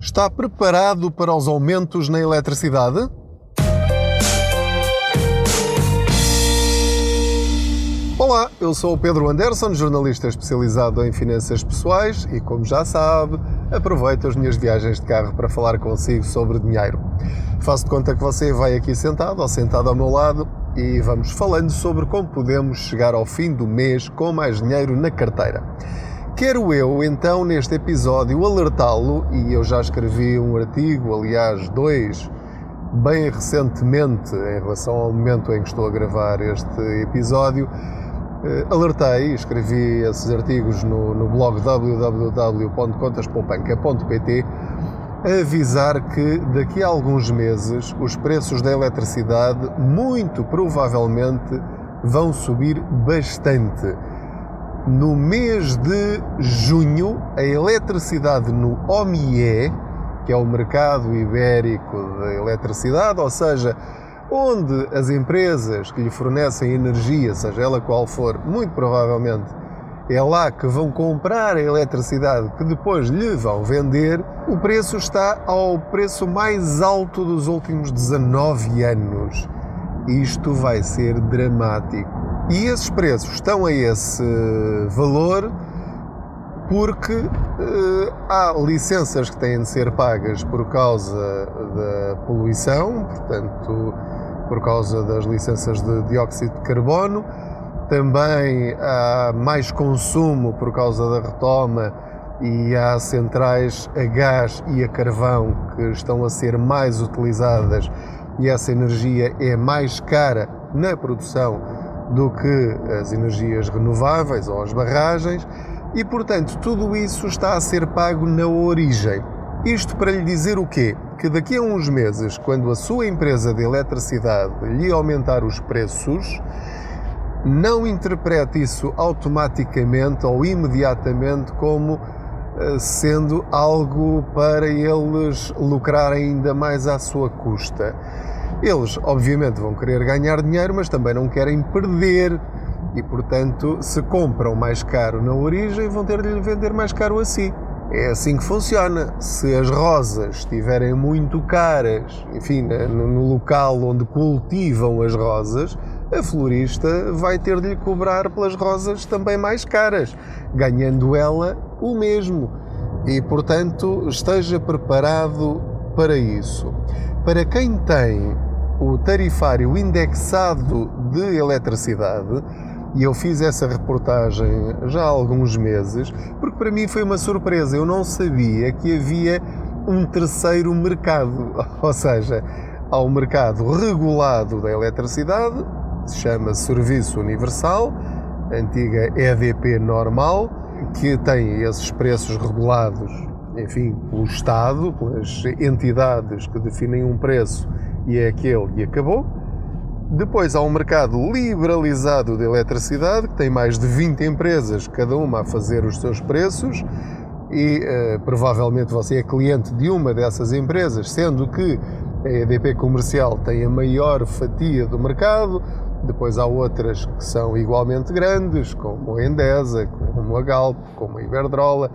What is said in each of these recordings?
Está preparado para os aumentos na eletricidade? Olá, eu sou o Pedro Anderson, jornalista especializado em finanças pessoais e, como já sabe, aproveito as minhas viagens de carro para falar consigo sobre dinheiro. Faço de conta que você vai aqui sentado ou sentado ao meu lado e vamos falando sobre como podemos chegar ao fim do mês com mais dinheiro na carteira. Quero eu, então, neste episódio, alertá-lo, e eu já escrevi um artigo, aliás, dois, bem recentemente, em relação ao momento em que estou a gravar este episódio, eh, alertei, escrevi esses artigos no, no blog www.contaspoupanca.pt, avisar que daqui a alguns meses os preços da eletricidade muito provavelmente vão subir bastante no mês de junho, a eletricidade no OMIE, que é o mercado ibérico de eletricidade, ou seja, onde as empresas que lhe fornecem energia, seja ela qual for, muito provavelmente é lá que vão comprar a eletricidade que depois lhe vão vender, o preço está ao preço mais alto dos últimos 19 anos. Isto vai ser dramático. E esses preços estão a esse valor porque uh, há licenças que têm de ser pagas por causa da poluição, portanto, por causa das licenças de dióxido de carbono. Também há mais consumo por causa da retoma e há centrais a gás e a carvão que estão a ser mais utilizadas e essa energia é mais cara na produção do que as energias renováveis ou as barragens e, portanto, tudo isso está a ser pago na origem. Isto para lhe dizer o quê? Que daqui a uns meses, quando a sua empresa de eletricidade lhe aumentar os preços, não interprete isso automaticamente ou imediatamente como eh, sendo algo para eles lucrar ainda mais à sua custa. Eles, obviamente, vão querer ganhar dinheiro, mas também não querem perder. E, portanto, se compram mais caro na origem, vão ter de lhe vender mais caro a si. É assim que funciona. Se as rosas estiverem muito caras, enfim, no local onde cultivam as rosas, a florista vai ter de lhe cobrar pelas rosas também mais caras, ganhando ela o mesmo. E, portanto, esteja preparado para isso. Para quem tem o tarifário indexado de eletricidade, e eu fiz essa reportagem já há alguns meses, porque para mim foi uma surpresa. Eu não sabia que havia um terceiro mercado, ou seja, um mercado regulado da eletricidade, se chama Serviço Universal, antiga EDP normal, que tem esses preços regulados, enfim, pelo Estado, pelas entidades que definem um preço e é aquele e acabou. Depois há um mercado liberalizado de eletricidade, que tem mais de 20 empresas, cada uma a fazer os seus preços, e uh, provavelmente você é cliente de uma dessas empresas, sendo que a EDP Comercial tem a maior fatia do mercado, depois há outras que são igualmente grandes, como a Endesa, como a Galp, como a Iberdrola,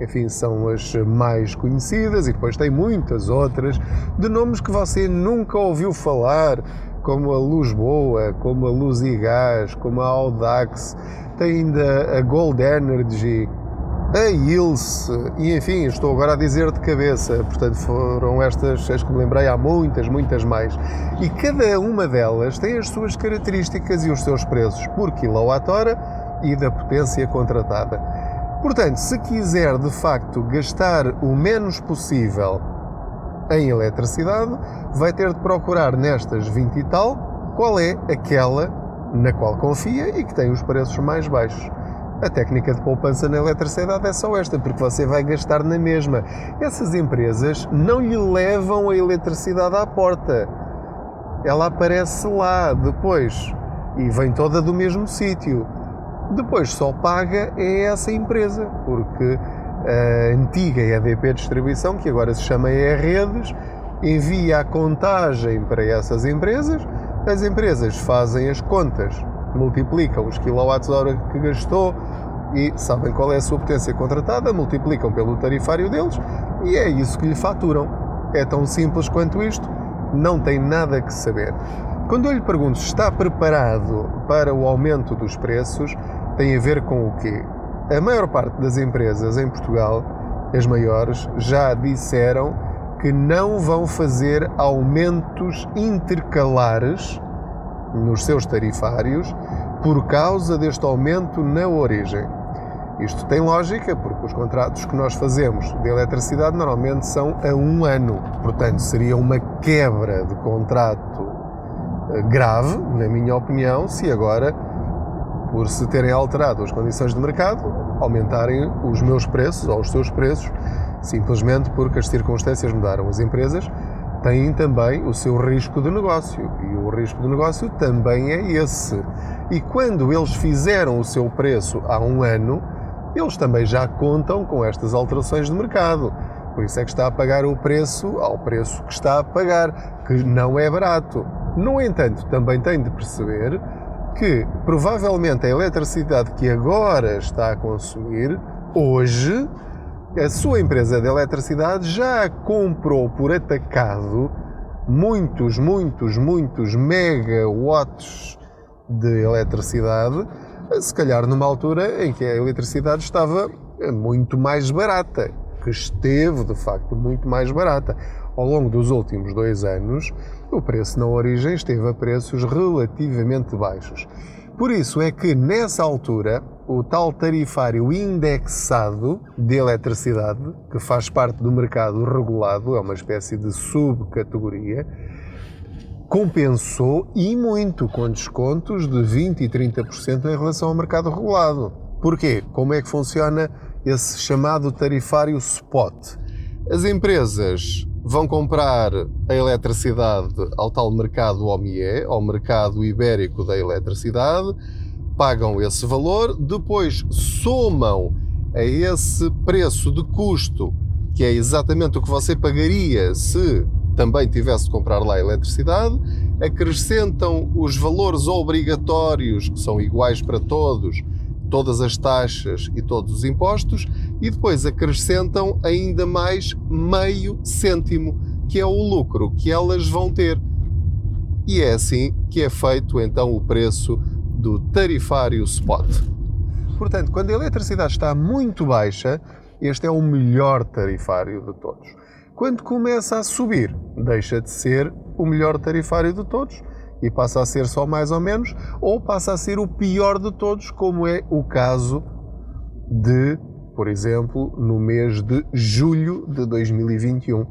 enfim, são as mais conhecidas e depois tem muitas outras de nomes que você nunca ouviu falar, como a Luz Boa, como a Luz e Gás, como a Audax, tem ainda a Gold Energy, a Ilse, e enfim, estou agora a dizer de cabeça, portanto foram estas as que me lembrei, há muitas, muitas mais. E cada uma delas tem as suas características e os seus preços por quilowatt-hora e da potência contratada. Portanto, se quiser de facto gastar o menos possível em eletricidade, vai ter de procurar nestas 20 e tal qual é aquela na qual confia e que tem os preços mais baixos. A técnica de poupança na eletricidade é só esta, porque você vai gastar na mesma. Essas empresas não lhe levam a eletricidade à porta. Ela aparece lá depois e vem toda do mesmo sítio. Depois só paga é essa empresa, porque a antiga EDP Distribuição, que agora se chama E-Redes, envia a contagem para essas empresas, as empresas fazem as contas, multiplicam os quilowatts-hora que gastou e sabem qual é a sua potência contratada, multiplicam pelo tarifário deles e é isso que lhe faturam. É tão simples quanto isto, não tem nada que saber. Quando eu lhe pergunto se está preparado para o aumento dos preços, tem a ver com o quê? A maior parte das empresas em Portugal, as maiores, já disseram que não vão fazer aumentos intercalares nos seus tarifários por causa deste aumento na origem. Isto tem lógica, porque os contratos que nós fazemos de eletricidade normalmente são a um ano. Portanto, seria uma quebra de contrato eh, grave, na minha opinião, se agora por se terem alterado as condições de mercado, aumentarem os meus preços ou os seus preços, simplesmente porque as circunstâncias mudaram. As empresas têm também o seu risco de negócio e o risco de negócio também é esse. E quando eles fizeram o seu preço há um ano, eles também já contam com estas alterações de mercado. Por isso é que está a pagar o preço ao preço que está a pagar, que não é barato. No entanto, também tem de perceber que provavelmente a eletricidade que agora está a consumir, hoje, a sua empresa de eletricidade já comprou por atacado muitos, muitos, muitos megawatts de eletricidade, se calhar numa altura em que a eletricidade estava muito mais barata, que esteve de facto muito mais barata. Ao longo dos últimos dois anos, o preço na origem esteve a preços relativamente baixos. Por isso é que nessa altura o tal tarifário indexado de eletricidade, que faz parte do mercado regulado, é uma espécie de subcategoria, compensou e muito com descontos de 20 e 30% em relação ao mercado regulado. Porquê? Como é que funciona esse chamado tarifário spot? As empresas vão comprar a eletricidade ao tal mercado OMIE, ao mercado ibérico da eletricidade, pagam esse valor, depois somam a esse preço de custo, que é exatamente o que você pagaria se também tivesse de comprar lá a eletricidade, acrescentam os valores obrigatórios, que são iguais para todos, todas as taxas e todos os impostos, e depois acrescentam ainda mais meio cêntimo, que é o lucro que elas vão ter. E é assim que é feito então o preço do tarifário spot. Portanto, quando a eletricidade está muito baixa, este é o melhor tarifário de todos. Quando começa a subir, deixa de ser o melhor tarifário de todos e passa a ser só mais ou menos, ou passa a ser o pior de todos, como é o caso de, por exemplo, no mês de julho de 2021,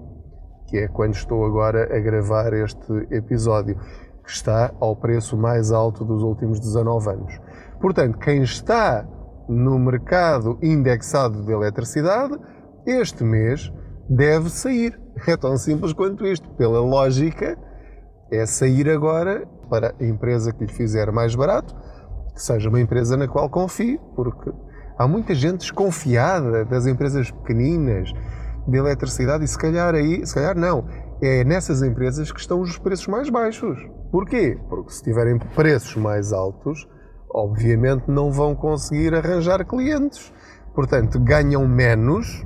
que é quando estou agora a gravar este episódio, que está ao preço mais alto dos últimos 19 anos. Portanto, quem está no mercado indexado de eletricidade, este mês deve sair. É tão simples quanto isto. Pela lógica, é sair agora para a empresa que lhe fizer mais barato, que seja uma empresa na qual confie, porque há muita gente desconfiada das empresas pequeninas de eletricidade e se calhar aí, se calhar não, é nessas empresas que estão os preços mais baixos. Porquê? Porque se tiverem preços mais altos, obviamente não vão conseguir arranjar clientes. Portanto, ganham menos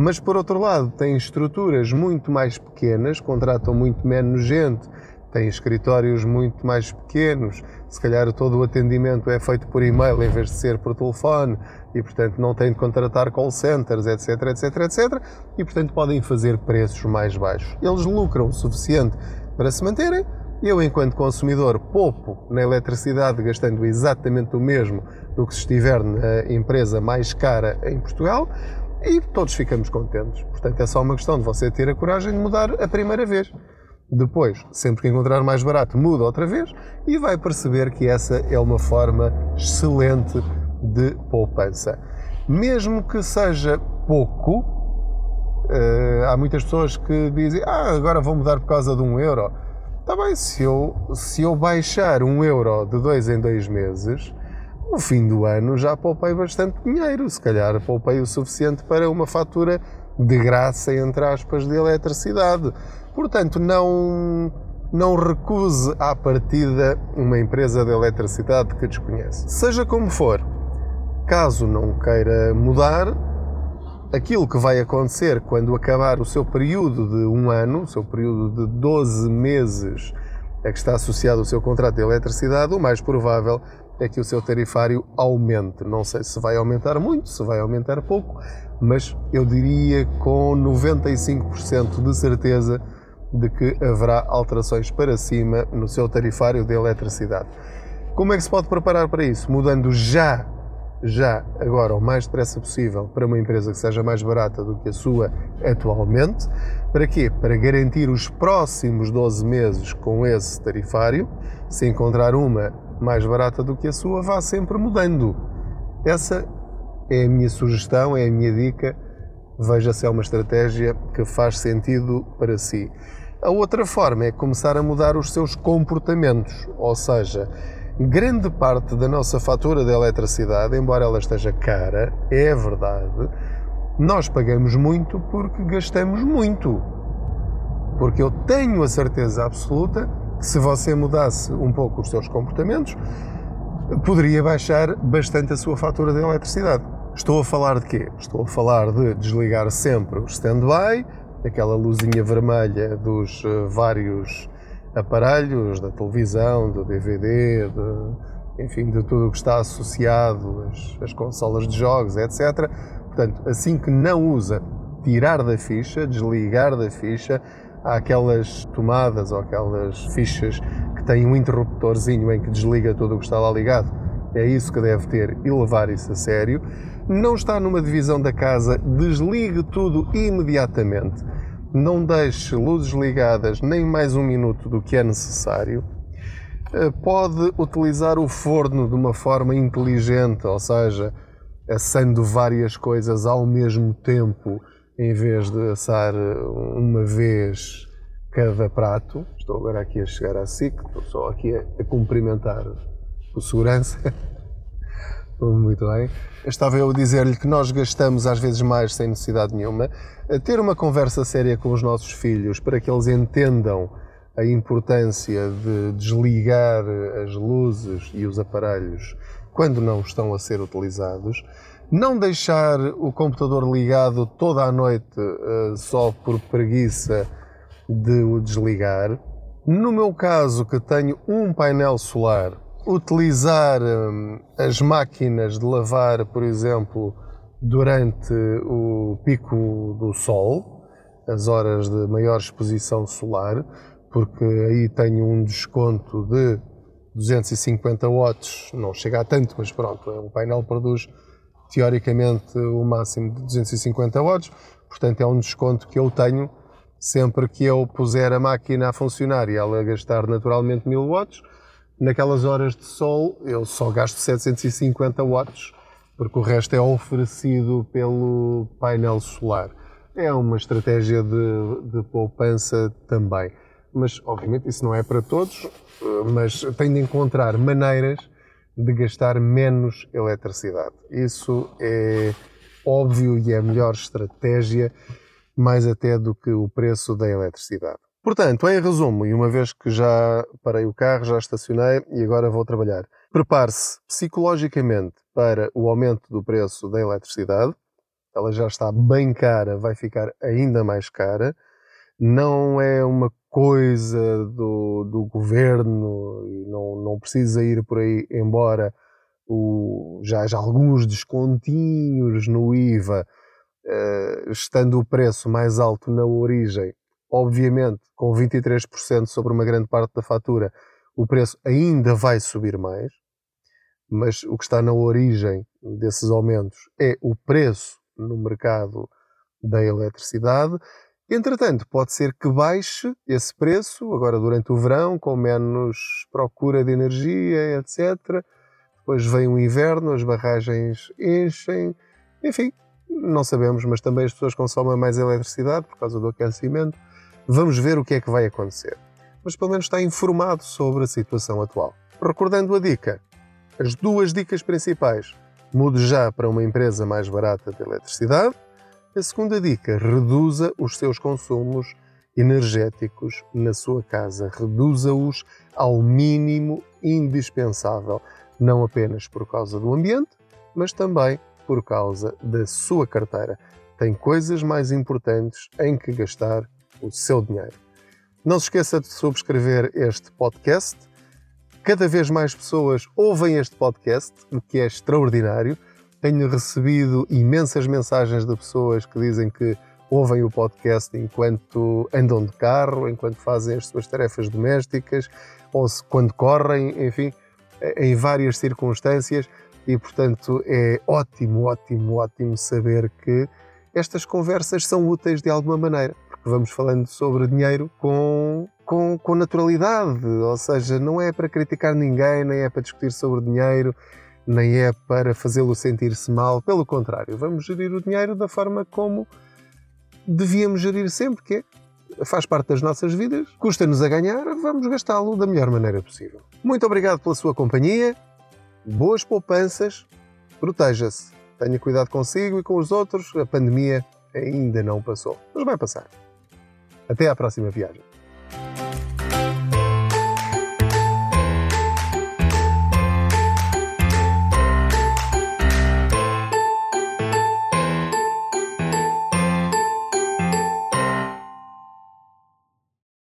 mas por outro lado têm estruturas muito mais pequenas, contratam muito menos gente, têm escritórios muito mais pequenos, se calhar todo o atendimento é feito por e-mail em vez de ser por telefone e portanto não têm de contratar call centers, etc, etc, etc, e portanto podem fazer preços mais baixos. Eles lucram o suficiente para se manterem. Eu, enquanto consumidor, poupo na eletricidade gastando exatamente o mesmo do que se estiver na empresa mais cara em Portugal e todos ficamos contentes. Portanto, é só uma questão de você ter a coragem de mudar a primeira vez. Depois, sempre que encontrar mais barato, muda outra vez e vai perceber que essa é uma forma excelente de poupança. Mesmo que seja pouco, uh, há muitas pessoas que dizem: Ah, agora vou mudar por causa de um euro. Está bem, se eu, se eu baixar um euro de dois em dois meses, no fim do ano já poupei bastante dinheiro, se calhar poupei o suficiente para uma fatura de graça, entre aspas, de eletricidade. Portanto, não, não recuse à partida uma empresa de eletricidade que desconhece. Seja como for, caso não queira mudar, aquilo que vai acontecer quando acabar o seu período de um ano, o seu período de 12 meses a que está associado o seu contrato de eletricidade, o mais provável é que o seu tarifário aumente. Não sei se vai aumentar muito, se vai aumentar pouco, mas eu diria com 95% de certeza de que haverá alterações para cima no seu tarifário de eletricidade. Como é que se pode preparar para isso? Mudando já, já, agora, o mais depressa possível, para uma empresa que seja mais barata do que a sua atualmente. Para quê? Para garantir os próximos 12 meses com esse tarifário. Se encontrar uma mais barata do que a sua, vá sempre mudando. Essa é a minha sugestão, é a minha dica. Veja se é uma estratégia que faz sentido para si. A outra forma é começar a mudar os seus comportamentos, ou seja, grande parte da nossa fatura de eletricidade, embora ela esteja cara, é verdade, nós pagamos muito porque gastamos muito. Porque eu tenho a certeza absoluta se você mudasse um pouco os seus comportamentos, poderia baixar bastante a sua fatura de eletricidade. Estou a falar de quê? Estou a falar de desligar sempre o stand-by, aquela luzinha vermelha dos eh, vários aparelhos, da televisão, do DVD, de, enfim, de tudo o que está associado, as, as consolas de jogos, etc. Portanto, assim que não usa, tirar da ficha, desligar da ficha, há aquelas tomadas ou aquelas fichas que têm um interruptorzinho em que desliga tudo o que está lá ligado. É isso que deve ter e levar isso a sério não está numa divisão da casa, desligue tudo imediatamente. Não deixe luzes ligadas nem mais um minuto do que é necessário. Eh, pode utilizar o forno de uma forma inteligente, ou seja, assando várias coisas ao mesmo tempo, em vez de assar eh, uma vez cada prato. Estou agora aqui a chegar à SIC, estou só aqui a, a cumprimentar o segurança. Muito bem. Estava eu a dizer-lhe que nós gastamos às vezes mais sem necessidade nenhuma. Ter uma conversa séria com os nossos filhos para que eles entendam a importância de desligar as luzes e os aparelhos quando não estão a ser utilizados. Não deixar o computador ligado toda a noite uh, só por preguiça de o desligar. No meu caso, que tenho um painel solar, utilizar hum, as máquinas de lavar, por exemplo, durante o pico do sol, as horas de maior exposição solar, porque aí tenho um desconto de 250 watts, não chega a tanto, mas pronto, o painel produz teoricamente o máximo de 250 watts, portanto é um desconto que eu tenho sempre que eu puser a máquina a funcionar e ela gastar naturalmente 1000 watts, naquelas horas de sol eu só gasto 750 watts, porque o resto é oferecido pelo painel solar. É uma estratégia de, de poupança também. Mas, obviamente, isso não é para todos, mas tem de encontrar maneiras de gastar menos eletricidade. Isso é óbvio e é a melhor estratégia, mais até do que o preço da eletricidade. Portanto, em resumo, e uma vez que já parei o carro, já estacionei e agora vou trabalhar, prepare-se psicologicamente para o aumento do preço da eletricidade. Ela já está bem cara, vai ficar ainda mais cara. Não é uma coisa do, do governo e não, não precisa ir por aí, embora o, já haja alguns descontinhos no IVA, uh, estando o preço mais alto na origem, obviamente, com 23% sobre uma grande parte da fatura, o preço ainda vai subir mais, mas o que está na origem desses aumentos é o preço no mercado da eletricidade. Entretanto, pode ser que baixe esse preço agora durante o verão, com menos procura de energia, etc. Depois vem o inverno, as barragens enchem, enfim, não sabemos, mas também as pessoas consomem mais eletricidade por causa do aquecimento. Vamos ver o que é que vai acontecer. Mas pelo menos está informado sobre a situação atual. Recordando a dica, as duas dicas principais. Mude já para uma empresa mais barata de eletricidade. A segunda dica, reduza os seus consumos energéticos na sua casa. Reduza-os ao mínimo indispensável, não apenas por causa do ambiente, mas também por causa da sua carteira. tem coisas mais importantes em que gastar o seu dinheiro. Não se esqueça de subscrever este podcast. Cada vez mais pessoas ouvem este podcast, o que é extraordinário. Tenho recebido imensas mensagens de pessoas que dizem que ouvem o podcast enquanto andam de carro, enquanto fazem as suas tarefas domésticas, ou se, quando correm, enfim, em várias circunstâncias. E, portanto, é ótimo, ótimo, ótimo saber que estas conversas são úteis de alguma maneira, porque vamos falando sobre dinheiro com, com, com naturalidade, ou seja, não é para criticar ninguém, nem é para discutir sobre dinheiro, nem é para fazê-lo sentir-se mal, pelo contrário, vamos gerir o dinheiro da forma como devíamos gerir sempre, que é, faz parte das nossas vidas, custa-nos a ganhar, vamos gastá-lo da melhor maneira possível. Muito obrigado pela sua companhia, boas poupanças, proteja-se, tenha cuidado consigo e com os outros, a pandemia ainda não passou, mas vai passar. Até à próxima viagem.